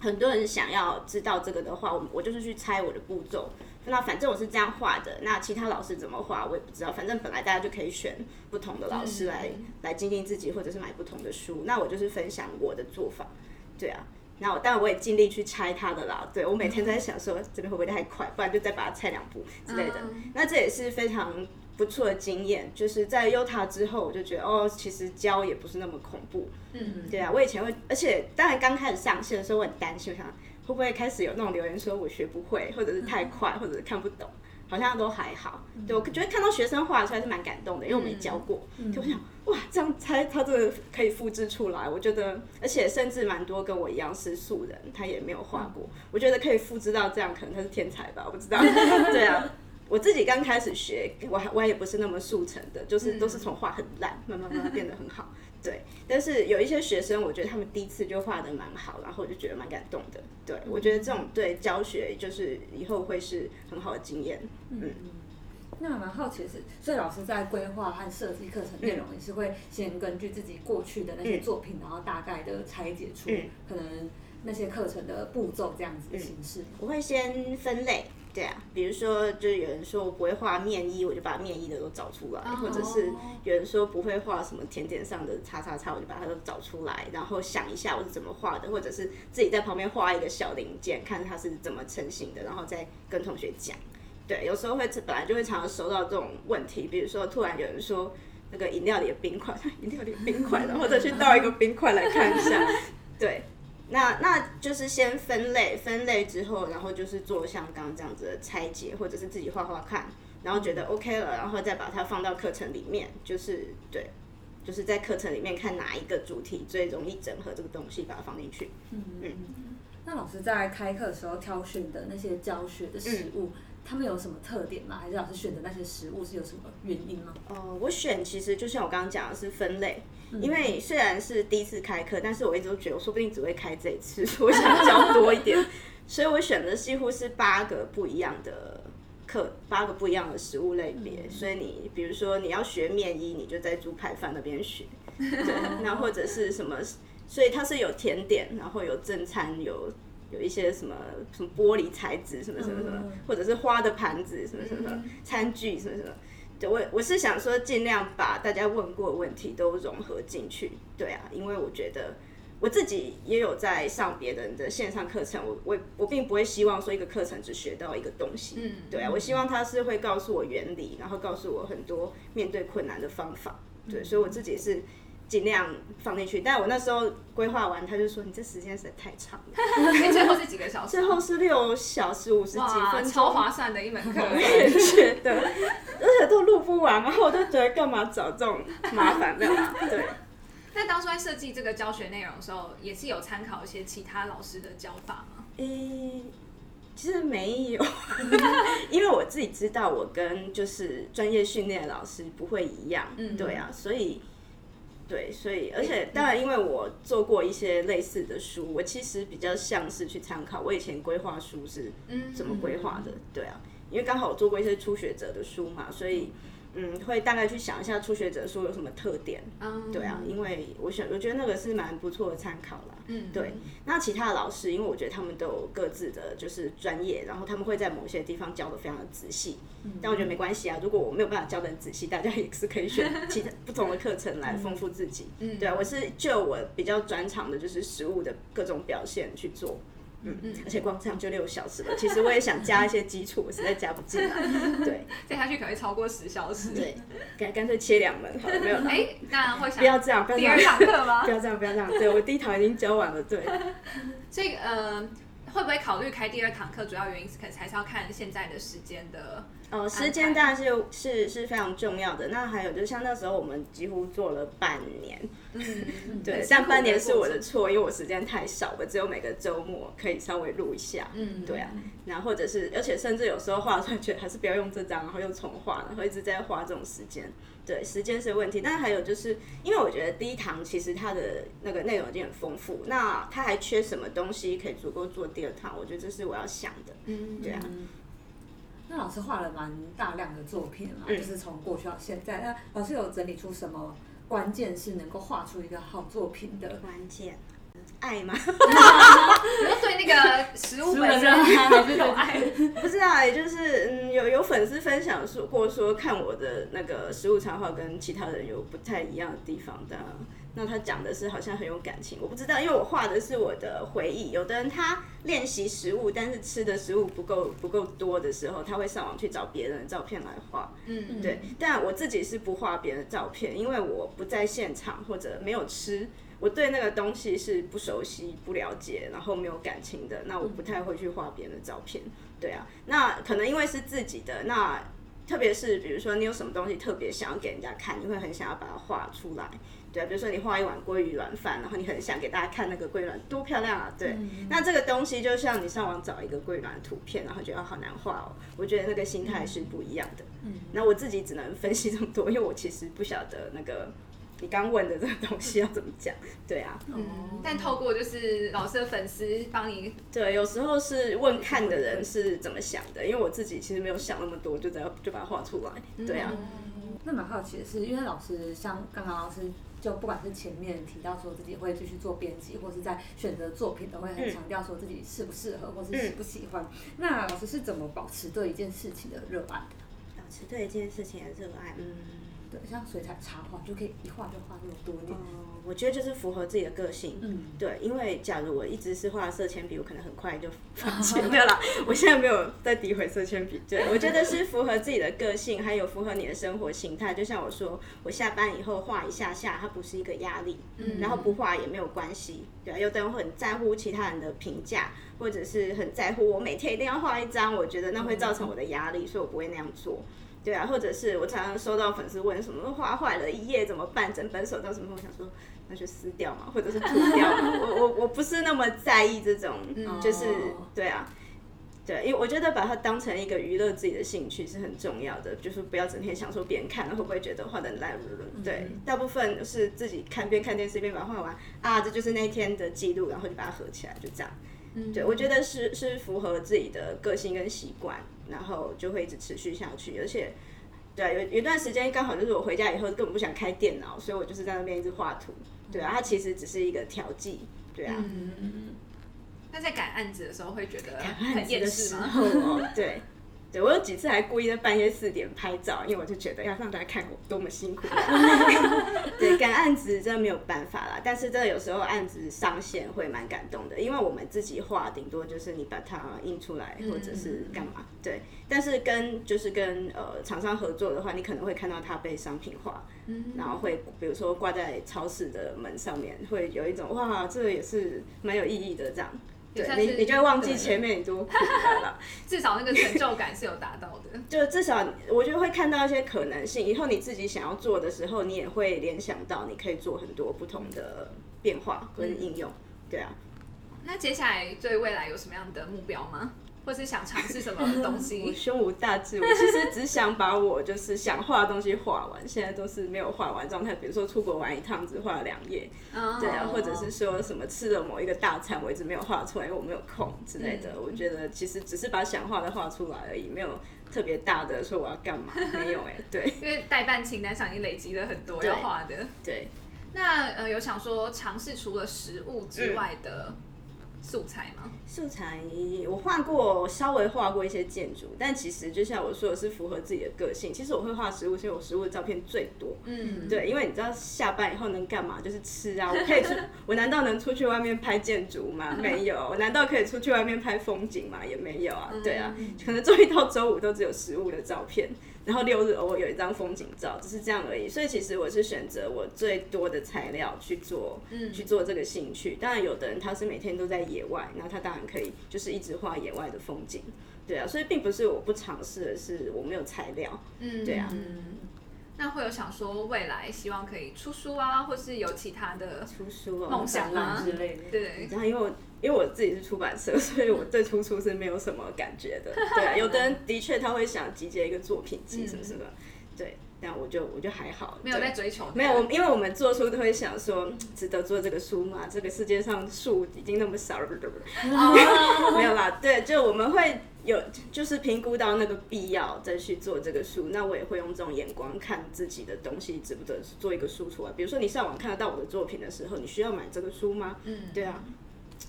很多人想要知道这个的话，我我就是去猜我的步骤。那反正我是这样画的，那其他老师怎么画我也不知道。反正本来大家就可以选不同的老师来来精进自己，或者是买不同的书。那我就是分享我的做法，对啊。那我当然我也尽力去拆它的啦，对我每天都在想说这边会不会太快，不然就再把它拆两步之类的。那这也是非常不错的经验，就是在 U 塔之后，我就觉得哦，其实教也不是那么恐怖。嗯，对啊，我以前会，而且当然刚开始上线的时候，我很担心，我想会不会开始有那种留言说我学不会，或者是太快，或者是看不懂。好像都还好，对我觉得看到学生画出来是蛮感动的，因为我没教过，就想哇，这样才他这个可以复制出来。我觉得，而且甚至蛮多跟我一样是素人，他也没有画过，我觉得可以复制到这样，可能他是天才吧，我不知道。对啊，我自己刚开始学，我还我也不是那么速成的，就是都是从画很烂，慢慢慢慢变得很好。对，但是有一些学生，我觉得他们第一次就画的蛮好，然后我就觉得蛮感动的。对，我觉得这种对教学就是以后会是很好的经验。嗯，嗯那蛮好奇的是，所以老师在规划和设计课程内容，也是会先根据自己过去的那些作品，然后大概的拆解出可能那些课程的步骤这样子的形式。我会先分类。对啊，比如说，就是有人说我不会画面衣，我就把面衣的都找出来；或者是有人说不会画什么甜点上的叉叉叉，我就把它都找出来，然后想一下我是怎么画的，或者是自己在旁边画一个小零件，看它是怎么成型的，然后再跟同学讲。对，有时候会本来就会常常收到这种问题，比如说突然有人说那个饮料里的冰块，饮料里的冰块，然后再去倒一个冰块来看一下，对。那那就是先分类，分类之后，然后就是做像刚刚这样子的拆解，或者是自己画画看，然后觉得 OK 了，然后再把它放到课程里面，就是对，就是在课程里面看哪一个主题最容易整合这个东西，把它放进去。嗯嗯。那老师在开课的时候挑选的那些教学的食物，他们有什么特点吗？还是老师选的那些食物是有什么原因吗？哦，我选其实就像我刚刚讲的是分类。因为虽然是第一次开课，但是我一直都觉得我说不定只会开这一次，我想教多一点，所以我选的几乎是八个不一样的课，八个不一样的食物类别。所以你比如说你要学面衣，你就在猪排饭那边学，对，那或者是什么，所以它是有甜点，然后有正餐，有有一些什么什么玻璃材质，什么什么什么，或者是花的盘子，什么什么餐具，什么什么。对，我我是想说，尽量把大家问过的问题都融合进去。对啊，因为我觉得我自己也有在上别人的线上课程，我我我并不会希望说一个课程只学到一个东西。嗯，对啊，我希望他是会告诉我原理，然后告诉我很多面对困难的方法。对，所以我自己是。尽量放进去，但我那时候规划完，他就说你这时间实在太长了。最后是几个小时？最后是六小时五十几分，超划算的一门课。我也觉得，而且都录不完，然后我就觉得干嘛找这种麻烦的？对。那当初在设计这个教学内容的时候，也是有参考一些其他老师的教法吗？诶，其实没有，因为我自己知道，我跟就是专业训练的老师不会一样。嗯，对啊，所以。对，所以而且当然，因为我做过一些类似的书，我其实比较像是去参考我以前规划书是怎么规划的。对啊，因为刚好我做过一些初学者的书嘛，所以。嗯，会大概去想一下初学者说有什么特点，对啊，因为我想我觉得那个是蛮不错的参考啦。嗯，对。那其他的老师，因为我觉得他们都有各自的就是专业，然后他们会在某些地方教的非常的仔细。嗯。但我觉得没关系啊，如果我没有办法教的很仔细，大家也是可以选其他不同的课程来丰富自己。嗯。对啊，我是就我比较专长的就是实物的各种表现去做。嗯嗯，而且光这样就六小时了。其实我也想加一些基础，我实在加不进来。对，再下去可能会超过十小时。对，干干脆切两门，好了，没有。哎，那会想不要这样，不要这样。第二堂课吗？不要这样，不要这样。对我第一堂已经教完了，对。所以呃，会不会考虑开第二堂课？主要原因是可能还是要看现在的时间的。哦，时间当然是是是非常重要的。那还有，就像那时候我们几乎做了半年，嗯，对，但半年是我的错，因为我时间太少，我只有每个周末可以稍微录一下，嗯，对啊，然后或者是，而且甚至有时候画出来觉得还是不要用这张，然后又重画，然后一直在花这种时间，对，时间是问题。但还有就是，因为我觉得第一堂其实它的那个内容已经很丰富，那它还缺什么东西可以足够做第二堂？我觉得这是我要想的，嗯，对啊。那老师画了蛮大量的作品嘛，就是从过去到现在。那老师有整理出什么关键是能够画出一个好作品的关键？爱吗？你说对那个食物本身还是有爱？不是啊，也就是嗯，有有粉丝分享说过说看我的那个食物插画跟其他人有不太一样的地方的。那他讲的是好像很有感情，我不知道，因为我画的是我的回忆。有的人他练习食物，但是吃的食物不够不够多的时候，他会上网去找别人的照片来画。嗯，对。但我自己是不画别人的照片，因为我不在现场或者没有吃，我对那个东西是不熟悉、不了解，然后没有感情的，那我不太会去画别人的照片。对啊，那可能因为是自己的，那特别是比如说你有什么东西特别想要给人家看，你会很想要把它画出来。对，比如说你画一碗鲑鱼软饭，然后你很想给大家看那个鲑卵多漂亮啊！对，那这个东西就像你上网找一个鲑卵图片，然后觉得好难画哦。我觉得那个心态是不一样的。嗯，那我自己只能分析这么多，因为我其实不晓得那个你刚问的这个东西要怎么讲。对啊，嗯，但透过就是老师的粉丝帮你，对，有时候是问看的人是怎么想的，因为我自己其实没有想那么多，就只要就把它画出来。对啊，那蛮好奇的是，因为老师像刚刚老师。就不管是前面提到说自己会继续做编辑，或是在选择作品，都会很强调说自己适不适合，或是喜不喜欢。那老师是怎么保持对一件事情的热爱？保持对一件事情的热爱，嗯。对，像水彩插画就可以一画就画那么多年。哦，我觉得就是符合自己的个性。嗯，对，因为假如我一直是画色铅笔，我可能很快就 放弃。没有啦，我现在没有在诋毁色铅笔。对，我觉得是符合自己的个性，还有符合你的生活形态。就像我说，我下班以后画一下下，它不是一个压力。嗯，然后不画也没有关系。对啊，有的人很在乎其他人的评价，或者是很在乎我每天一定要画一张，我觉得那会造成我的压力，所以我不会那样做。对啊，或者是我常常收到粉丝问什么画坏了一页怎么办？整本手账什么？我想说那就撕掉嘛，或者是涂掉。我我我不是那么在意这种，就是对啊，对，因为我觉得把它当成一个娱乐自己的兴趣是很重要的，就是不要整天想说别人看了会不会觉得画的烂。对，大部分是自己看边看电视边把它画完啊，这就是那一天的记录，然后就把它合起来，就这样。对，我觉得是是符合自己的个性跟习惯。然后就会一直持续下去，而且，对，有有一段时间刚好就是我回家以后根本不想开电脑，所以我就是在那边一直画图，对啊，它其实只是一个调剂，对啊。嗯那在赶案子的时候会觉得很厌世吗？对。对，我有几次还故意在半夜四点拍照，因为我就觉得要让大家看我多么辛苦。对，赶案子真的没有办法啦，但是真的有时候案子上线会蛮感动的，因为我们自己画顶多就是你把它印出来或者是干嘛，对。但是跟就是跟呃厂商合作的话，你可能会看到它被商品化，嗯然后会比如说挂在超市的门上面，会有一种哇，这个也是蛮有意义的这样。对你，你就会忘记前面你多苦了。至少那个成就感是有达到的。就至少，我觉得会看到一些可能性。以后你自己想要做的时候，你也会联想到你可以做很多不同的变化跟应用。对啊。那接下来对未来有什么样的目标吗？或是想尝试什么东西？我胸无大志，我其实只想把我就是想画的东西画完，现在都是没有画完状态。比如说出国玩一趟，只画了两页，对啊，或者是说什么吃了某一个大餐，我一直没有画出来，因为我没有空之类的。我觉得其实只是把想画的画出来而已，没有特别大的说我要干嘛，没有哎，对。因为代办清单上已经累积了很多要画的。对。那呃，有想说尝试除了食物之外的。素材吗？素材我画过，稍微画过一些建筑，但其实就像我说的是符合自己的个性。其实我会画食物，因为我食物的照片最多。嗯，对，因为你知道下班以后能干嘛？就是吃啊！我可以出，我难道能出去外面拍建筑吗？没有。我难道可以出去外面拍风景吗？也没有啊。对啊，可能周一到周五都只有食物的照片。然后六日偶尔有一张风景照，只是这样而已。所以其实我是选择我最多的材料去做，嗯去做这个兴趣。当然，有的人他是每天都在野外，那他当然可以就是一直画野外的风景，对啊。所以并不是我不尝试，而是我没有材料，嗯，对啊。嗯那会有想说未来希望可以出书啊，或是有其他的出书梦想啊之类的。对，然后因为我因为我自己是出版社，所以我对出书是没有什么感觉的。对，有的人的确他会想集结一个作品集什么什么，对，但我就我就还好，没有在追求。没有，因为我们做书都会想说，值得做这个书嘛？这个世界上树已经那么少了，没有啦。对，就我们会。有就是评估到那个必要再去做这个书，那我也会用这种眼光看自己的东西值不值得做一个书出来。比如说你上网看得到我的作品的时候，你需要买这个书吗？嗯，对啊，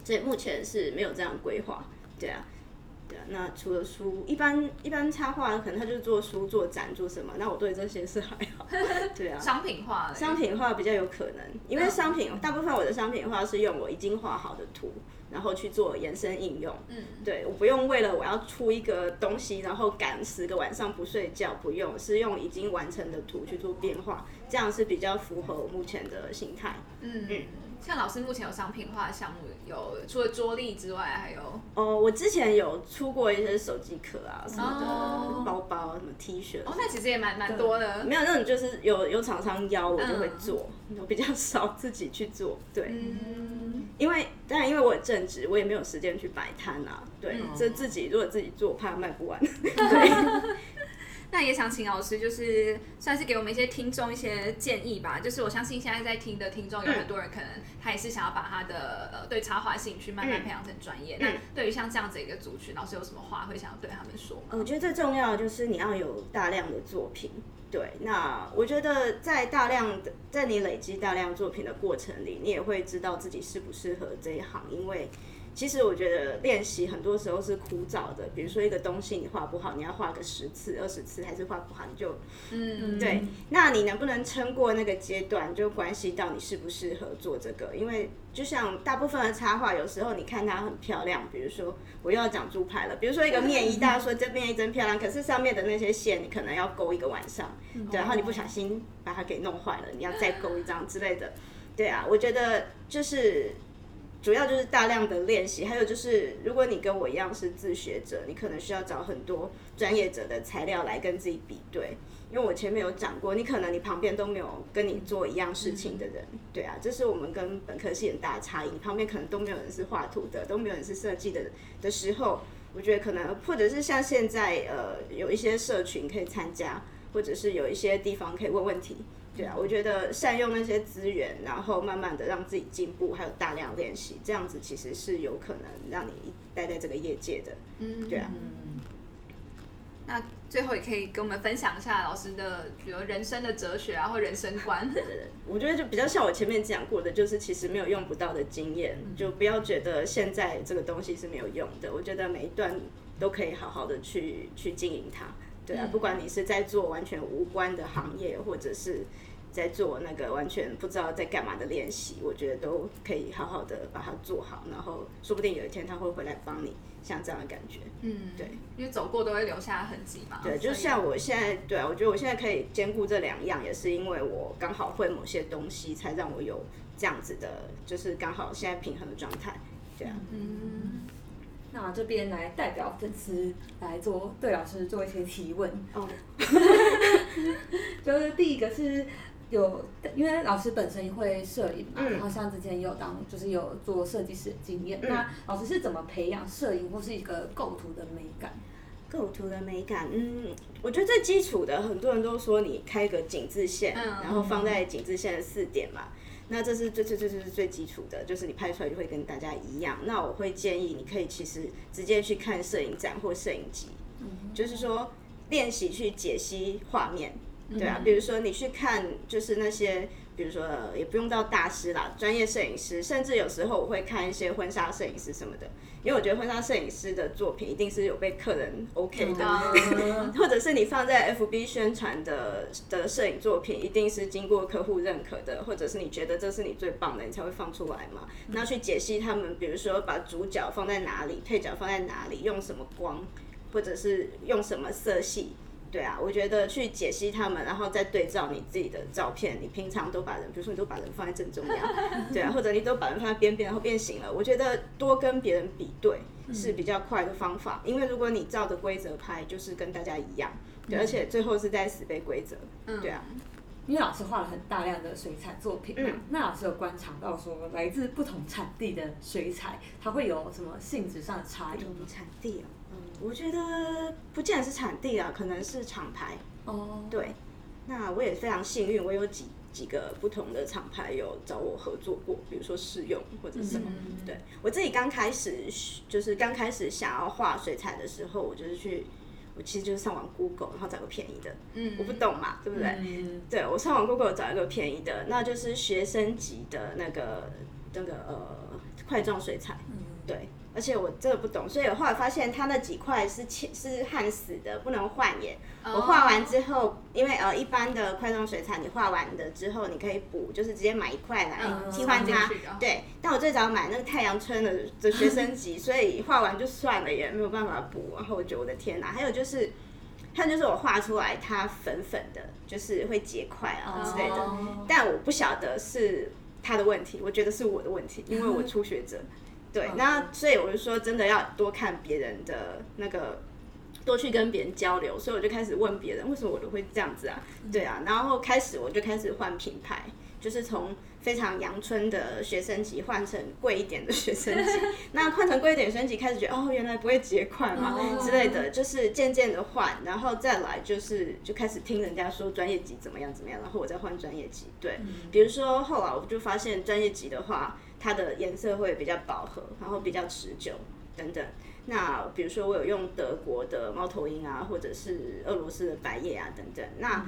所以目前是没有这样规划，对啊，对啊。那除了书，一般一般插画可能他就是做书、做展、做什么。那我对这些是还好，对啊。商品化，商品化比较有可能，因为商品大部分我的商品化是用我已经画好的图。然后去做延伸应用，嗯，对我不用为了我要出一个东西，然后赶十个晚上不睡觉，不用，是用已经完成的图去做变化，这样是比较符合我目前的心态，嗯嗯。像老师目前有商品化的项目，有除了桌历之外，还有哦，我之前有出过一些手机壳啊什么的，包包什么 T 恤，哦，那其实也蛮蛮多的。没有那种就是有有厂商邀我就会做，比较 少自己去做，对。因为当然因为我正职，我也没有时间去摆摊啊，对，这自己如果自己做，怕卖不完，对。那也想请老师，就是算是给我们一些听众一些建议吧。就是我相信现在在听的听众有很多人，可能他也是想要把他的呃对插画兴趣慢慢培养成专业。那对于像这样子一个族群，老师有什么话会想要对他们说？我觉得最重要的就是你要有大量的作品。对，那我觉得在大量的在你累积大量作品的过程里，你也会知道自己适不适合这一行，因为。其实我觉得练习很多时候是枯燥的，比如说一个东西你画不好，你要画个十次、二十次还是画不好，你就嗯对。那你能不能撑过那个阶段，就关系到你适不适合做这个。因为就像大部分的插画，有时候你看它很漂亮，比如说我又要讲猪排了，比如说一个面衣，大家说这面衣真漂亮，可是上面的那些线你可能要勾一个晚上，对，然后你不小心把它给弄坏了，你要再勾一张之类的。对啊，我觉得就是。主要就是大量的练习，还有就是，如果你跟我一样是自学者，你可能需要找很多专业者的材料来跟自己比对。因为我前面有讲过，你可能你旁边都没有跟你做一样事情的人，对啊，这是我们跟本科系很大的差异。你旁边可能都没有人是画图的，都没有人是设计的的时候，我觉得可能或者是像现在呃有一些社群可以参加，或者是有一些地方可以问问题。对啊，我觉得善用那些资源，然后慢慢的让自己进步，还有大量练习，这样子其实是有可能让你待在这个业界的。嗯，对啊。那最后也可以跟我们分享一下老师的，比如人生的哲学啊，或人生观。我觉得就比较像我前面讲过的，就是其实没有用不到的经验，就不要觉得现在这个东西是没有用的。我觉得每一段都可以好好的去去经营它。对啊，不管你是在做完全无关的行业，或者是在做那个完全不知道在干嘛的练习，我觉得都可以好好的把它做好，然后说不定有一天他会回来帮你，像这样的感觉。嗯，对，因为走过都会留下痕迹嘛。对，就像我现在，对啊，我觉得我现在可以兼顾这两样，也是因为我刚好会某些东西，才让我有这样子的，就是刚好现在平衡的状态。对啊。嗯。那这边来代表粉丝来做对老师做一些提问哦，就是第一个是有，因为老师本身会摄影嘛，然后像之前也有当就是有做设计师的经验，那老师是怎么培养摄影或是一个构图的美感？构图的美感，嗯，我觉得最基础的，很多人都说你开个井字线，然后放在井字线的四点嘛。那这是最最最最最基础的，就是你拍出来就会跟大家一样。那我会建议你可以其实直接去看摄影展或摄影集，就是说练习去解析画面，对啊，比如说你去看就是那些。比如说，也不用到大师啦，专业摄影师，甚至有时候我会看一些婚纱摄影师什么的，因为我觉得婚纱摄影师的作品一定是有被客人 OK 的，或者是你放在 FB 宣传的的摄影作品，一定是经过客户认可的，或者是你觉得这是你最棒的，你才会放出来嘛。那去解析他们，比如说把主角放在哪里，配角放在哪里，用什么光，或者是用什么色系。对啊，我觉得去解析他们，然后再对照你自己的照片。你平常都把人，比如说你都把人放在正中央，对啊，或者你都把人放在边边，然后变形了。我觉得多跟别人比对是比较快的方法，因为如果你照着规则拍，就是跟大家一样，对，而且最后是在死背规则。对啊，因为老师画了很大量的水彩作品，嗯，那老师有观察到说，来自不同产地的水彩，它会有什么性质上的差异？产地啊。我觉得不见得是产地啊，可能是厂牌。哦，对，那我也非常幸运，我有几几个不同的厂牌有找我合作过，比如说试用或者什么。对我自己刚开始就是刚开始想要画水彩的时候，我就是去，我其实就是上网 Google，然后找个便宜的。嗯，我不懂嘛，对不对？嗯，对我上网 Google 找一个便宜的，那就是学生级的那个那个呃块状水彩。嗯，对。而且我真的不懂，所以我后来发现它那几块是切是焊死的，不能换眼。我画完之后，因为呃一般的快装水彩你画完的之后你可以补，就是直接买一块来替换它。对，但我最早买那个太阳村的的 学生级，所以画完就算了，也没有办法补。然后我觉得我的天哪，还有就是，还有就是我画出来它粉粉的，就是会结块啊之类的，但我不晓得是他的问题，我觉得是我的问题，因为我初学者。对，那所以我就说，真的要多看别人的那个，多去跟别人交流。所以我就开始问别人，为什么我都会这样子啊？对啊，然后开始我就开始换品牌，就是从非常阳春的学生级换成贵一点的学生级。那换成贵一点学生级，开始觉得哦，原来不会结块嘛之类的，就是渐渐的换，然后再来就是就开始听人家说专业级怎么样怎么样，然后我再换专业级。对，比如说后来我就发现专业级的话。它的颜色会比较饱和，然后比较持久等等。那比如说我有用德国的猫头鹰啊，或者是俄罗斯的白叶啊等等。那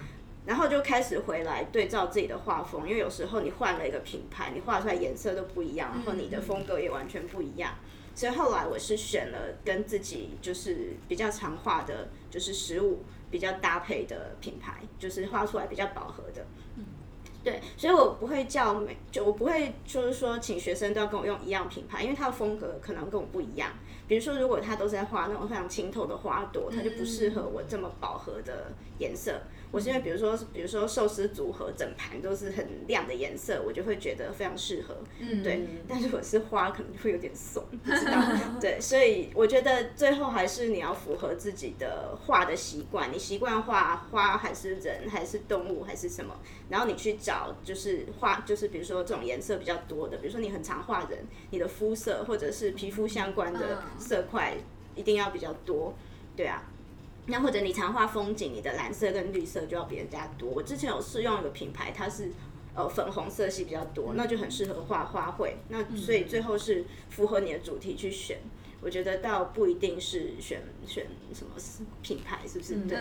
然后就开始回来对照自己的画风，因为有时候你换了一个品牌，你画出来颜色都不一样，然后你的风格也完全不一样。所以后来我是选了跟自己就是比较常画的，就是食物比较搭配的品牌，就是画出来比较饱和的。对，所以我不会叫每就我不会就是说请学生都要跟我用一样品牌，因为他的风格可能跟我不一样。比如说，如果他都是在画那种非常清透的花朵，它就不适合我这么饱和的颜色。我是因为比如说，比如说寿司组合整盘都是很亮的颜色，我就会觉得非常适合。嗯，对。但如果是花，可能会有点怂，不知道。对，所以我觉得最后还是你要符合自己的画的习惯。你习惯画花还是人还是动物还是什么？然后你去找就是画，就是比如说这种颜色比较多的，比如说你很常画人，你的肤色或者是皮肤相关的色块一定要比较多。对啊。那或者你常画风景，你的蓝色跟绿色就要比人家多。我之前有试用一个品牌，它是呃粉红色系比较多，那就很适合画花卉。那所以最后是符合你的主题去选。我觉得倒不一定是选选什么品牌，是不是？对。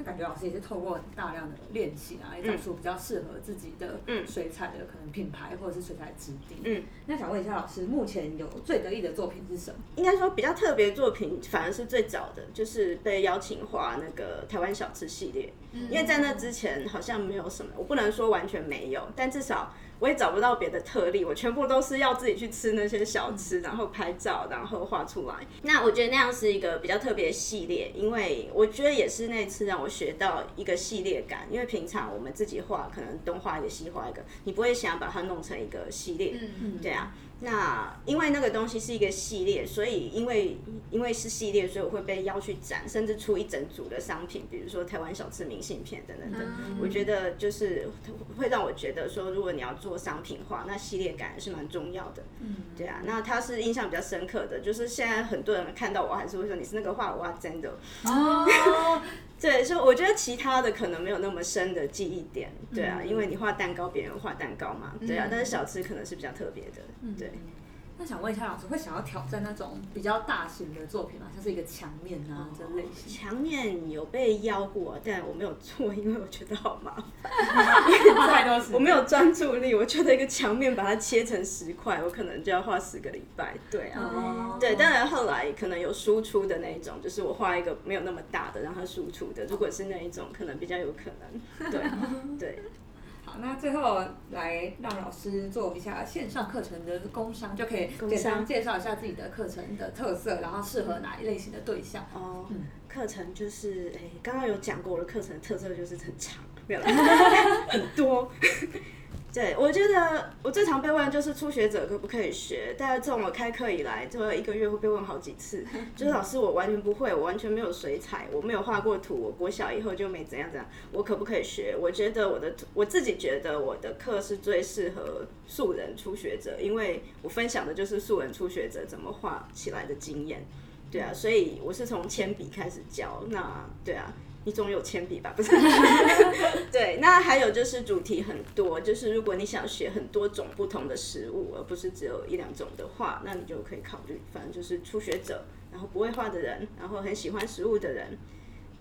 那感觉老师也是透过大量的练习啊，也找出比较适合自己的水彩的可能品牌或者是水彩质地。嗯。那想问一下老师，目前有最得意的作品是什么？应该说比较特别作品，反而是最早的，就是被邀请画那个台湾小吃系列。嗯。因为在那之前好像没有什么，我不能说完全没有，但至少。我也找不到别的特例，我全部都是要自己去吃那些小吃，然后拍照，然后画出来。那我觉得那样是一个比较特别的系列，因为我觉得也是那次让我学到一个系列感。因为平常我们自己画，可能东画一个西画一个，你不会想把它弄成一个系列，嗯对啊。那因为那个东西是一个系列，所以因为因为是系列，所以我会被邀去展，甚至出一整组的商品，比如说台湾小吃明信片等等等。我觉得就是会让我觉得说，如果你要做商品化，那系列感是蛮重要的。嗯，对啊，那它是印象比较深刻的，就是现在很多人看到我还是会说你是那个画哇真的。哦。对，所以我觉得其他的可能没有那么深的记忆点，对啊，因为你画蛋糕，别人画蛋糕嘛，对啊，但是小吃可能是比较特别的，对。那想问一下老师，会想要挑战那种比较大型的作品吗？像是一个墙面啊这类型？墙面有被邀过，但我没有做，因为我觉得好麻烦。太多我没有专注力，我觉得一个墙面把它切成十块，我可能就要画十个礼拜。对啊，对。当然后来可能有输出的那一种，就是我画一个没有那么大的让它输出的。如果是那一种，可能比较有可能。对 对。那最后来让老师做一下线上课程的工商，就可以简单介绍一下自己的课程的特色，然后适合哪一类型的对象。哦，课程就是诶，刚刚有讲过我的课程特色就是很长，没有 很多。对，我觉得我最常被问就是初学者可不可以学？大家从我开课以来，就一个月会被问好几次，就是老师我完全不会，我完全没有水彩，我没有画过图，我国小以后就没怎样怎样，我可不可以学？我觉得我的我自己觉得我的课是最适合素人初学者，因为我分享的就是素人初学者怎么画起来的经验。对啊，所以我是从铅笔开始教，那对啊。你总有铅笔吧？不是，对，那还有就是主题很多，就是如果你想学很多种不同的食物，而不是只有一两种的话，那你就可以考虑，反正就是初学者，然后不会画的人，然后很喜欢食物的人，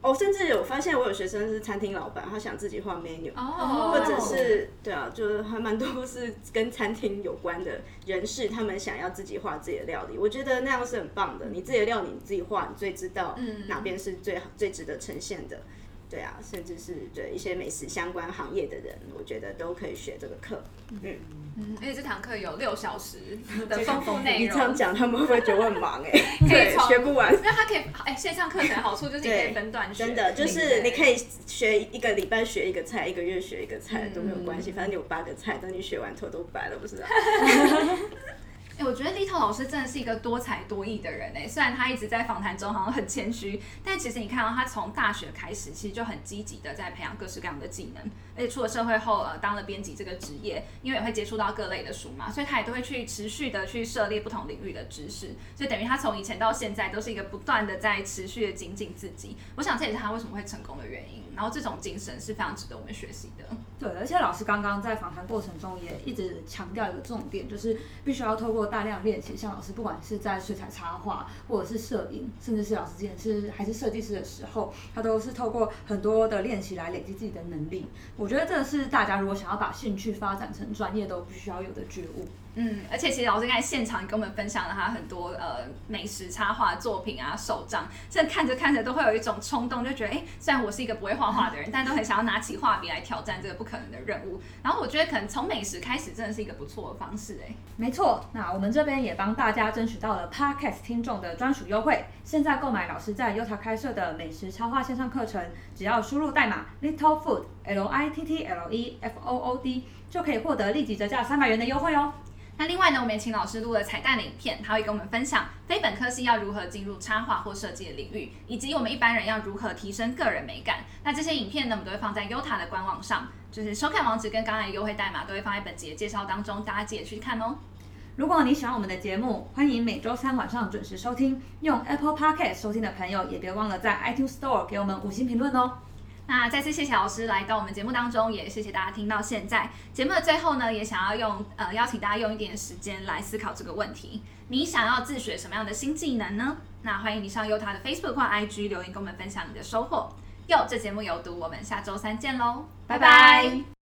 哦，甚至有发现我有学生是餐厅老板，他想自己画 menu，哦，或者是对啊，就是还蛮多是跟餐厅有关的人士，他们想要自己画自己的料理，我觉得那样是很棒的。你自己的料理你自己画，你最知道哪边是最最值得呈现的。对啊，甚至是对一些美食相关行业的人，我觉得都可以学这个课。嗯嗯，而且这堂课有六小时的丰富内容。你这样讲，他们会不会觉得我很忙？哎，对，学不完。那他可以，哎，线上课程好处就是可以分段学，真的就是你可以学一个礼拜学一个菜，一个月学一个菜都没有关系，反正你有八个菜，等你学完头都白了，不是？哎，我觉得 Little 老师真的是一个多才多艺的人哎。虽然他一直在访谈中好像很谦虚，但其实你看到他从大学开始，其实就很积极的在培养各式各样的技能。而且出了社会后，呃，当了编辑这个职业，因为也会接触到各类的书嘛，所以他也都会去持续的去涉猎不同领域的知识。所以等于他从以前到现在都是一个不断的在持续的精进自己。我想这也是他为什么会成功的原因。然后这种精神是非常值得我们学习的。对，而且老师刚刚在访谈过程中也一直强调一个重点，就是必须要透过大量练习。像老师不管是在水彩插画，或者是摄影，甚至是老师之前是还是设计师的时候，他都是透过很多的练习来累积自己的能力。我觉得这是大家如果想要把兴趣发展成专业，都必须要有的觉悟。嗯，而且其实老师刚才现场跟我们分享了他很多呃美食插画作品啊手账，这看着看着都会有一种冲动，就觉得哎，虽然我是一个不会画画的人，但都很想要拿起画笔来挑战这个不可能的任务。然后我觉得可能从美食开始真的是一个不错的方式哎。没错，那我们这边也帮大家争取到了 Podcast 听众的专属优惠，现在购买老师在 Uta 开设的美食插画线上课程，只要输入代码 Little Food L I T T L E F O O D，就可以获得立即折价三百元的优惠哦。那另外呢，我们也请老师录了彩蛋的影片，他会跟我们分享非本科系要如何进入插画或设计的领域，以及我们一般人要如何提升个人美感。那这些影片呢，我们都会放在 Uta 的官网上，就是收看网址跟刚才的优惠代码都会放在本节介绍当中，大家记得去看哦。如果你喜欢我们的节目，欢迎每周三晚上准时收听。用 Apple Podcast 收听的朋友，也别忘了在 iTunes Store 给我们五星评论哦。那再次谢谢老师来到我们节目当中，也谢谢大家听到现在。节目的最后呢，也想要用呃邀请大家用一点时间来思考这个问题：你想要自学什么样的新技能呢？那欢迎你上优他的 Facebook 或 IG 留言跟我们分享你的收获。哟，这节目有毒，我们下周三见喽，拜拜。